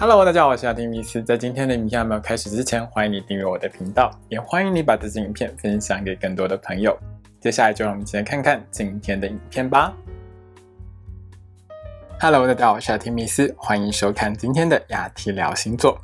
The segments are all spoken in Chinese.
Hello，大家好，我是阿丁米斯。在今天的影片还没有开始之前，欢迎你订阅我的频道，也欢迎你把这支影片分享给更多的朋友。接下来就让我们一起来看看今天的影片吧。Hello，大家好，我是阿丁米斯，欢迎收看今天的雅提聊星座。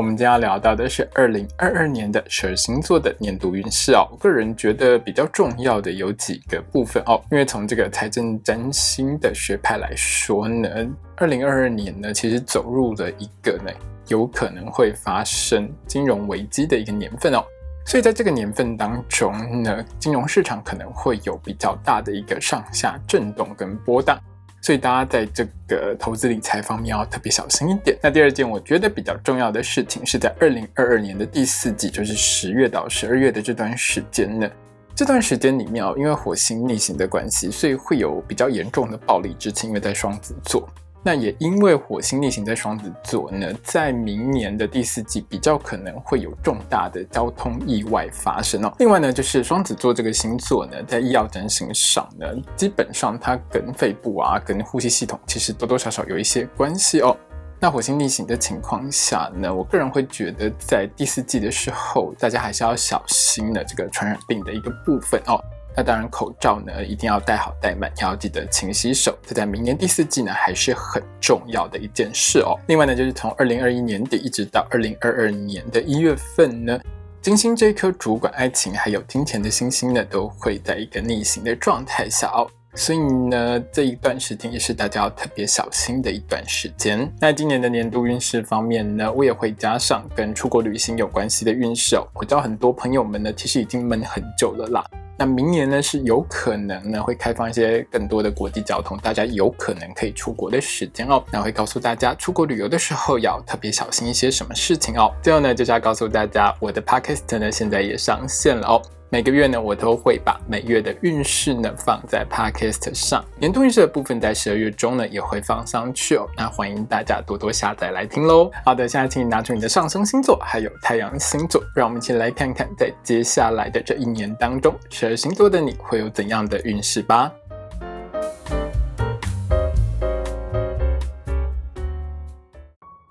我们今天要聊到的是二零二二年的十二星座的年度运势哦。我个人觉得比较重要的有几个部分哦，因为从这个财政占星的学派来说呢，二零二二年呢其实走入了一个呢有可能会发生金融危机的一个年份哦。所以在这个年份当中呢，金融市场可能会有比较大的一个上下震动跟波荡。所以大家在这个投资理财方面要特别小心一点。那第二件我觉得比较重要的事情是在二零二二年的第四季，就是十月到十二月的这段时间呢。这段时间里面哦，因为火星逆行的关系，所以会有比较严重的暴力之情，因为在双子座。那也因为火星逆行在双子座呢，在明年的第四季比较可能会有重大的交通意外发生哦。另外呢，就是双子座这个星座呢，在医药整形上呢，基本上它跟肺部啊、跟呼吸系统其实多多少少有一些关系哦。那火星逆行的情况下呢，我个人会觉得在第四季的时候，大家还是要小心的这个传染病的一个部分哦。那当然，口罩呢一定要戴好戴满，要记得勤洗手。这在明年第四季呢还是很重要的一件事哦。另外呢，就是从二零二一年底一直到二零二二年的一月份呢，金星这颗主管爱情还有金钱的星星呢，都会在一个逆行的状态下哦。所以呢，这一段时间也是大家要特别小心的一段时间。那今年的年度运势方面呢，我也会加上跟出国旅行有关系的运势哦。我知道很多朋友们呢，其实已经闷很久了啦。那明年呢是有可能呢会开放一些更多的国际交通，大家有可能可以出国的时间哦。那会告诉大家出国旅游的时候要特别小心一些什么事情哦。最后呢就是要告诉大家，我的 podcast 呢现在也上线了哦。每个月呢，我都会把每月的运势呢放在 Podcast 上，年度运势的部分在十二月中呢也会放上去哦。那欢迎大家多多下载来听喽。好的，现在请你拿出你的上升星座还有太阳星座，让我们一起来看看在接下来的这一年当中，十二星座的你会有怎样的运势吧。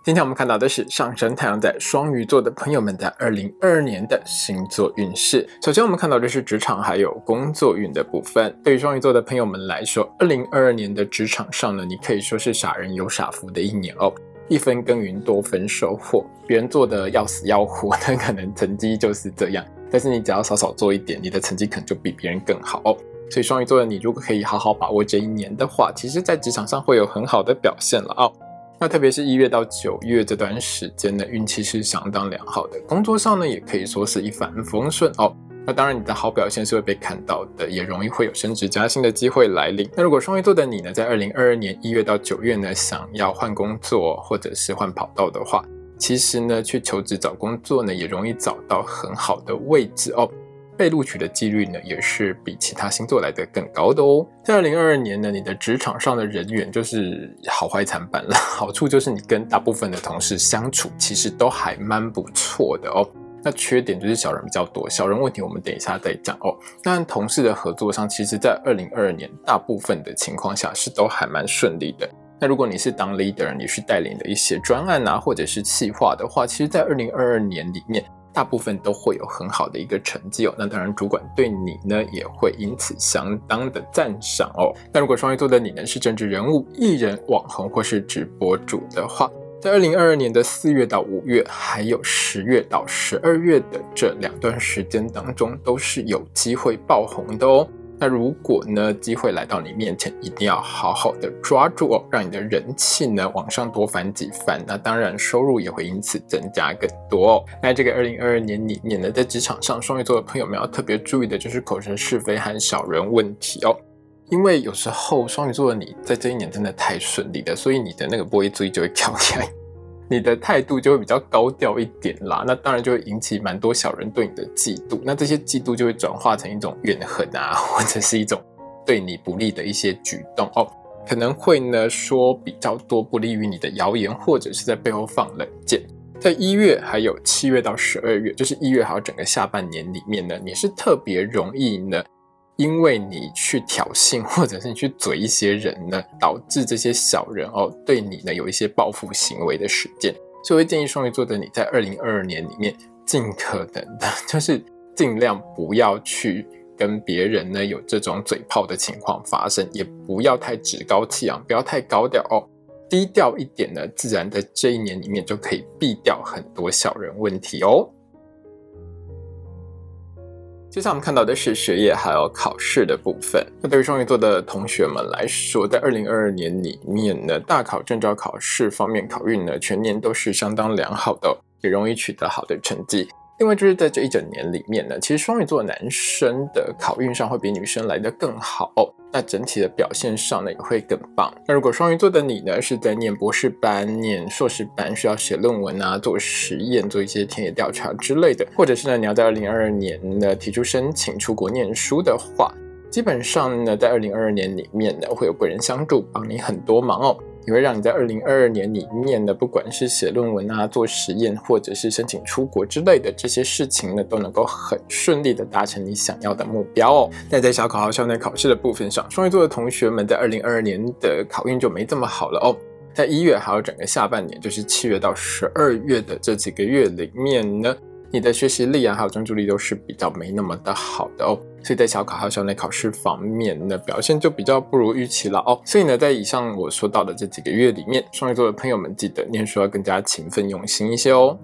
今天我们看到的是上升太阳在双鱼座的朋友们在二零二二年的星座运势。首先，我们看到的是职场还有工作运的部分。对于双鱼座的朋友们来说，二零二二年的职场上呢，你可以说是傻人有傻福的一年哦。一分耕耘多分收获，别人做的要死要活，那可能成绩就是这样。但是你只要少少做一点，你的成绩可能就比别人更好哦。所以双鱼座的你，如果可以好好把握这一年的话，其实在职场上会有很好的表现了哦。那特别是一月到九月这段时间呢，运气是相当良好的，工作上呢也可以说是一帆风顺哦。那当然，你的好表现是会被看到的，也容易会有升职加薪的机会来临。那如果双鱼座的你呢，在二零二二年一月到九月呢，想要换工作或者是换跑道的话，其实呢，去求职找工作呢，也容易找到很好的位置哦。被录取的几率呢，也是比其他星座来的更高的哦。在二零二二年呢，你的职场上的人员就是好坏参半了。好处就是你跟大部分的同事相处，其实都还蛮不错的哦。那缺点就是小人比较多，小人问题我们等一下再讲哦。但同事的合作上，其实在二零二二年大部分的情况下是都还蛮顺利的。那如果你是当 leader，你是带领的一些专案啊，或者是企划的话，其实，在二零二二年里面。大部分都会有很好的一个成绩哦，那当然主管对你呢也会因此相当的赞赏哦。那如果双鱼座的你呢是政治人物、艺人、网红或是直播主的话，在二零二二年的四月到五月，还有十月到十二月的这两段时间当中，都是有机会爆红的哦。那如果呢，机会来到你面前，一定要好好的抓住哦，让你的人气呢往上多翻几番。那当然，收入也会因此增加更多哦。那这个二零二二年里面呢，在职场上，双鱼座的朋友们要特别注意的就是口舌是非和小人问题哦。因为有时候双鱼座的你在这一年真的太顺利了，所以你的那个波一追就会跳起来。你的态度就会比较高调一点啦，那当然就会引起蛮多小人对你的嫉妒，那这些嫉妒就会转化成一种怨恨啊，或者是一种对你不利的一些举动哦，可能会呢说比较多不利于你的谣言，或者是在背后放冷箭。在一月还有七月到十二月，就是一月还有整个下半年里面呢，你是特别容易呢。因为你去挑衅，或者是你去嘴一些人呢，导致这些小人哦对你呢有一些报复行为的事件。所以建议双鱼座的你在二零二二年里面，尽可能的就是尽量不要去跟别人呢有这种嘴炮的情况发生，也不要太趾高气扬，不要太高调哦，低调一点呢，自然在这一年里面就可以避掉很多小人问题哦。接下来我们看到的是学业还有考试的部分。那对于双鱼座的同学们来说，在二零二二年里面呢，大考、证照考试方面考运呢，全年都是相当良好的，也容易取得好的成绩。另外就是在这一整年里面呢，其实双鱼座男生的考运上会比女生来得更好。那整体的表现上呢，也会更棒。那如果双鱼座的你呢，是在念博士班、念硕士班，需要写论文啊、做实验、做一些田野调查之类的，或者是呢，你要在二零二二年呢提出申请出国念书的话，基本上呢，在二零二二年里面呢，会有贵人相助，帮你很多忙哦。也会让你在二零二二年里面呢，不管是写论文啊、做实验，或者是申请出国之类的这些事情呢，都能够很顺利的达成你想要的目标哦。那在小考号校内考试的部分上，双鱼座的同学们在二零二二年的考运就没这么好了哦。在一月还有整个下半年，就是七月到十二月的这几个月里面呢。你的学习力啊，还有专注力都是比较没那么的好的哦，所以在小考还有校内考试方面呢，表现就比较不如预期了哦。所以呢，在以上我说到的这几个月里面，双鱼座的朋友们记得念书要更加勤奋用心一些哦。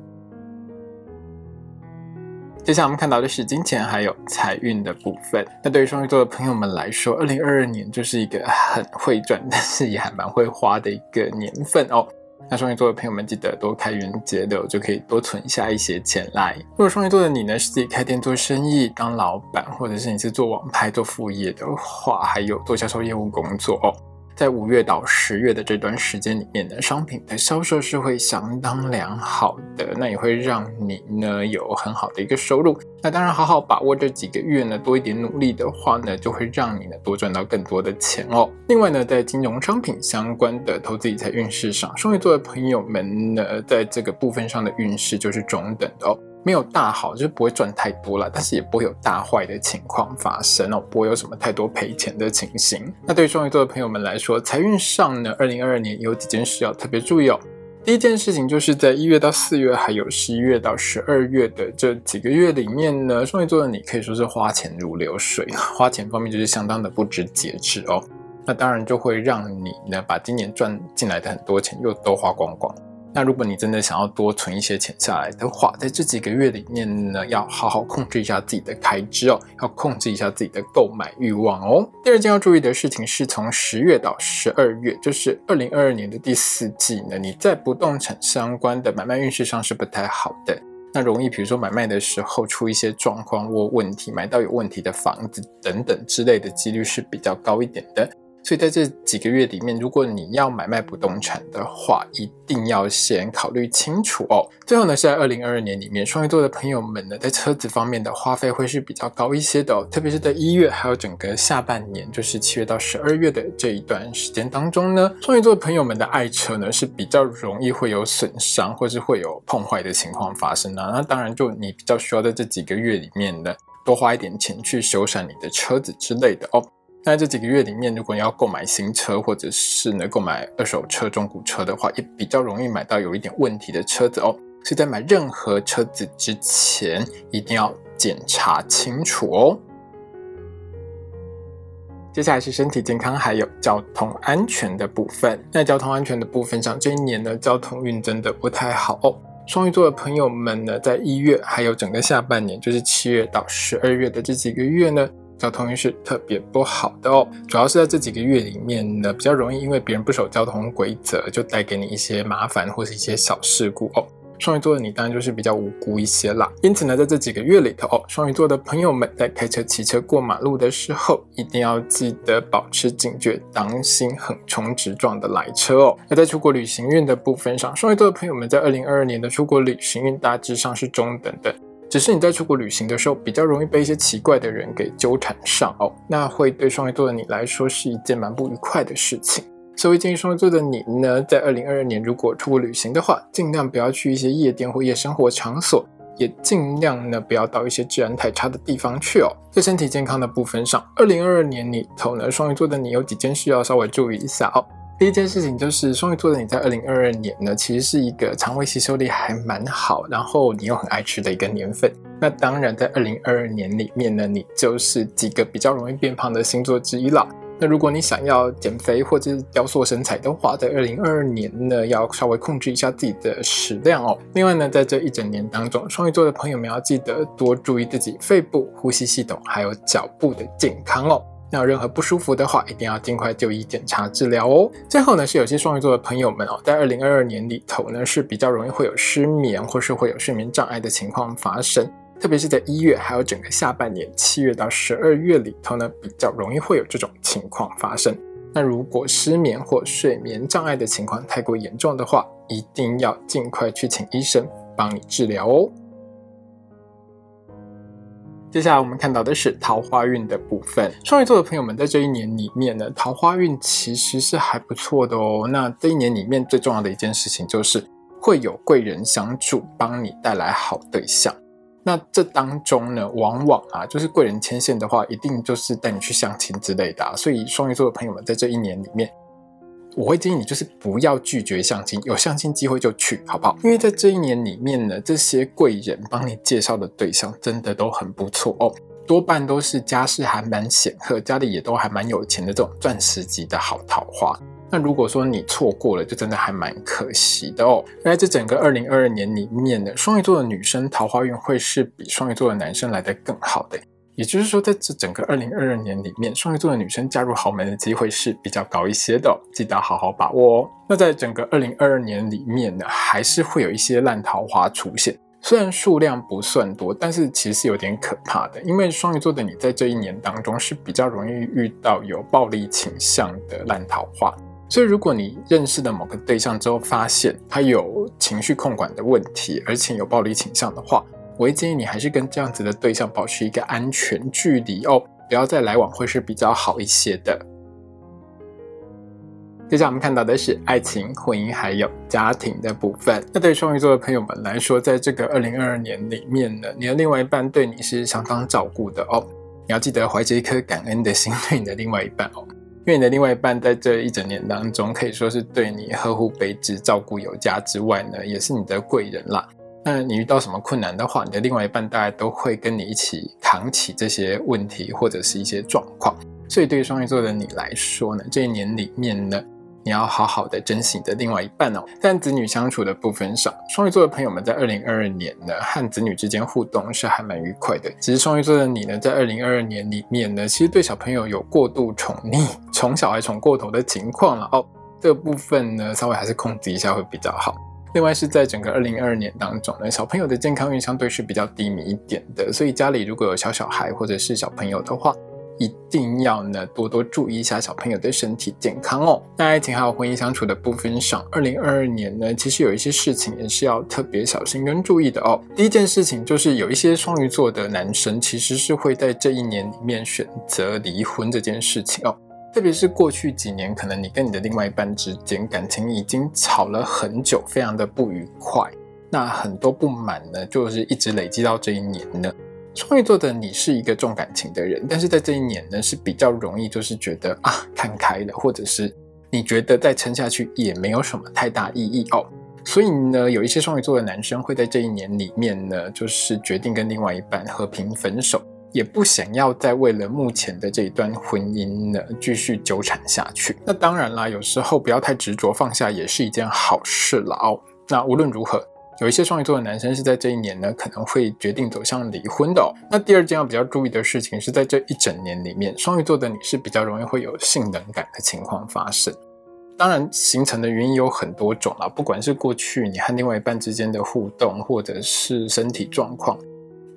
接下来我们看到的是金钱还有财运的部分。那对于双鱼座的朋友们来说，二零二二年就是一个很会赚，但是也还蛮会花的一个年份哦。那双鱼座的朋友们，记得多开源节流，就可以多存下一些钱来。如果双鱼座的你呢，是自己开店做生意、当老板，或者是你是做网拍、做副业的话，还有做销售业务工作哦。在五月到十月的这段时间里面呢，商品的销售是会相当良好的，那也会让你呢有很好的一个收入。那当然，好好把握这几个月呢，多一点努力的话呢，就会让你呢多赚到更多的钱哦。另外呢，在金融商品相关的投资理财运势上，双鱼座的朋友们呢，在这个部分上的运势就是中等的哦。没有大好，就是不会赚太多了，但是也不会有大坏的情况发生哦，不会有什么太多赔钱的情形。那对于双鱼座的朋友们来说，财运上呢，二零二二年有几件事要特别注意哦。第一件事情就是在一月到四月，还有十一月到十二月的这几个月里面呢，双鱼座的你可以说是花钱如流水，花钱方面就是相当的不知节制哦。那当然就会让你呢，把今年赚进来的很多钱又都花光光。那如果你真的想要多存一些钱下来的话，在这几个月里面呢，要好好控制一下自己的开支哦，要控制一下自己的购买欲望哦。第二件要注意的事情是从十月到十二月，就是二零二二年的第四季呢，你在不动产相关的买卖运势上是不太好的，那容易比如说买卖的时候出一些状况或问题，买到有问题的房子等等之类的几率是比较高一点的。所以在这几个月里面，如果你要买卖不动产的话，一定要先考虑清楚哦。最后呢，是在二零二二年里面，双鱼座的朋友们呢，在车子方面的花费会是比较高一些的哦。特别是在一月还有整个下半年，就是七月到十二月的这一段时间当中呢，双鱼座的朋友们的爱车呢是比较容易会有损伤或是会有碰坏的情况发生啊。那当然，就你比较需要在这几个月里面呢，多花一点钱去修缮你的车子之类的哦。那这几个月里面，如果你要购买新车，或者是呢购买二手车、中古车的话，也比较容易买到有一点问题的车子哦。所以在买任何车子之前，一定要检查清楚哦。接下来是身体健康还有交通安全的部分。那交通安全的部分上，这一年呢交通运真的不太好哦。双鱼座的朋友们呢，在一月还有整个下半年，就是七月到十二月的这几个月呢。交通运势特别不好的哦，主要是在这几个月里面呢，比较容易因为别人不守交通规则，就带给你一些麻烦或是一些小事故哦。双鱼座的你当然就是比较无辜一些啦。因此呢，在这几个月里头哦，双鱼座的朋友们在开车、骑车过马路的时候，一定要记得保持警觉，当心横冲直撞的来车哦。那在出国旅行运的部分上，双鱼座的朋友们在二零二二年的出国旅行运大致上是中等的。只是你在出国旅行的时候，比较容易被一些奇怪的人给纠缠上哦，那会对双鱼座的你来说是一件蛮不愉快的事情。所以建议双鱼座的你呢，在二零二二年如果出国旅行的话，尽量不要去一些夜店或夜生活场所，也尽量呢不要到一些治安太差的地方去哦。在身体健康的部分上，二零二二年里头呢，双鱼座的你有几件事要稍微注意一下哦。第一件事情就是双鱼座的你在二零二二年呢，其实是一个肠胃吸收力还蛮好，然后你又很爱吃的一个年份。那当然，在二零二二年里面呢，你就是几个比较容易变胖的星座之一了。那如果你想要减肥或者是雕塑身材的话，在二零二二年呢，要稍微控制一下自己的食量哦。另外呢，在这一整年当中，双鱼座的朋友们要记得多注意自己肺部、呼吸系统还有脚部的健康哦。那有任何不舒服的话，一定要尽快就医检查治疗哦。最后呢，是有些双鱼座的朋友们哦，在二零二二年里头呢，是比较容易会有失眠或是会有睡眠障碍的情况发生，特别是在一月还有整个下半年七月到十二月里头呢，比较容易会有这种情况发生。那如果失眠或睡眠障碍的情况太过严重的话，一定要尽快去请医生帮你治疗哦。接下来我们看到的是桃花运的部分。双鱼座的朋友们在这一年里面呢，桃花运其实是还不错的哦。那这一年里面最重要的一件事情就是会有贵人相助，帮你带来好对象。那这当中呢，往往啊，就是贵人牵线的话，一定就是带你去相亲之类的。所以双鱼座的朋友们在这一年里面。我会建议你就是不要拒绝相亲，有相亲机会就去，好不好？因为在这一年里面呢，这些贵人帮你介绍的对象真的都很不错哦，多半都是家世还蛮显赫，家里也都还蛮有钱的这种钻石级的好桃花。那如果说你错过了，就真的还蛮可惜的哦。在这整个二零二二年里面呢，双鱼座的女生桃花运会是比双鱼座的男生来的更好的。也就是说，在这整个二零二二年里面，双鱼座的女生嫁入豪门的机会是比较高一些的，记得好好把握哦。那在整个二零二二年里面呢，还是会有一些烂桃花出现，虽然数量不算多，但是其实是有点可怕的。因为双鱼座的你在这一年当中是比较容易遇到有暴力倾向的烂桃花，所以如果你认识的某个对象之后发现他有情绪控管的问题，而且有暴力倾向的话，我会建议你还是跟这样子的对象保持一个安全距离哦，不要再来往会是比较好一些的。接下来我们看到的是爱情、婚姻还有家庭的部分。那对双鱼座的朋友们来说，在这个二零二二年里面呢，你的另外一半对你是相当照顾的哦。你要记得怀着一颗感恩的心对你的另外一半哦，因为你的另外一半在这一整年当中可以说是对你呵护备至、照顾有加之外呢，也是你的贵人啦。那你遇到什么困难的话，你的另外一半大概都会跟你一起扛起这些问题或者是一些状况。所以对于双鱼座的你来说呢，这一年里面呢，你要好好的珍惜你的另外一半哦。在子女相处的部分上，双鱼座的朋友们在二零二二年呢，和子女之间互动是还蛮愉快的。只是双鱼座的你呢，在二零二二年里面呢，其实对小朋友有过度宠溺、宠小孩宠过头的情况了哦。这个部分呢，稍微还是控制一下会比较好。另外是在整个二零二二年当中呢，小朋友的健康运相对是比较低迷一点的，所以家里如果有小小孩或者是小朋友的话，一定要呢多多注意一下小朋友的身体健康哦。那爱情还有婚姻相处的部分上，二零二二年呢，其实有一些事情也是要特别小心跟注意的哦。第一件事情就是有一些双鱼座的男生其实是会在这一年里面选择离婚这件事情哦。特别是过去几年，可能你跟你的另外一半之间感情已经吵了很久，非常的不愉快。那很多不满呢，就是一直累积到这一年呢。双鱼座的你是一个重感情的人，但是在这一年呢，是比较容易就是觉得啊看开了，或者是你觉得再撑下去也没有什么太大意义哦。所以呢，有一些双鱼座的男生会在这一年里面呢，就是决定跟另外一半和平分手。也不想要再为了目前的这一段婚姻呢继续纠缠下去。那当然啦，有时候不要太执着，放下也是一件好事了哦。那无论如何，有一些双鱼座的男生是在这一年呢可能会决定走向离婚的。那第二件要比较注意的事情是在这一整年里面，双鱼座的你是比较容易会有性冷感的情况发生。当然，形成的原因有很多种啦，不管是过去你和另外一半之间的互动，或者是身体状况。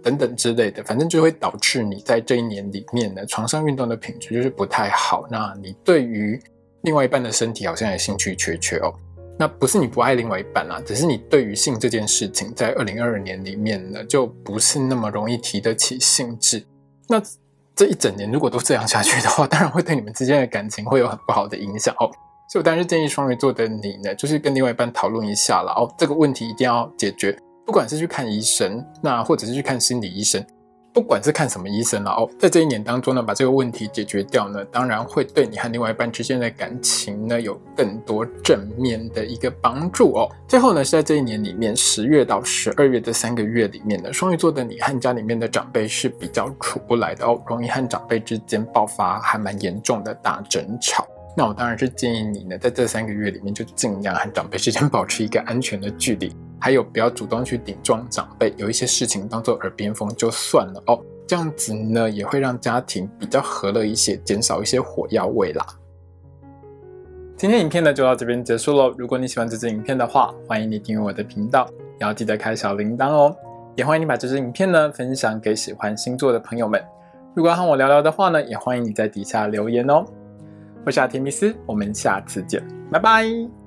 等等之类的，反正就会导致你在这一年里面呢，床上运动的品质就是不太好。那你对于另外一半的身体好像也兴趣缺缺哦。那不是你不爱另外一半啦，只是你对于性这件事情，在二零二二年里面呢，就不是那么容易提得起兴致。那这一整年如果都这样下去的话，当然会对你们之间的感情会有很不好的影响哦。所以我当然是建议双鱼座的你呢，就是跟另外一半讨论一下了哦，这个问题一定要解决。不管是去看医生，那或者是去看心理医生。不管是看什么医生了哦，在这一年当中呢，把这个问题解决掉呢，当然会对你和另外一半之间的感情呢有更多正面的一个帮助哦。最后呢，是在这一年里面，十月到十二月的三个月里面呢，双鱼座的你和家里面的长辈是比较处不来的哦，容易和长辈之间爆发还蛮严重的大争吵。那我当然是建议你呢，在这三个月里面就尽量和长辈之间 保持一个安全的距离。还有，不要主动去顶撞长辈，有一些事情当做耳边风就算了哦。这样子呢，也会让家庭比较和乐一些，减少一些火药味啦。今天影片呢就到这边结束喽。如果你喜欢这支影片的话，欢迎你订阅我的频道，也要记得开小铃铛哦。也欢迎你把这支影片呢分享给喜欢星座的朋友们。如果要和我聊聊的话呢，也欢迎你在底下留言哦。我是阿提米斯，我们下次见，拜拜。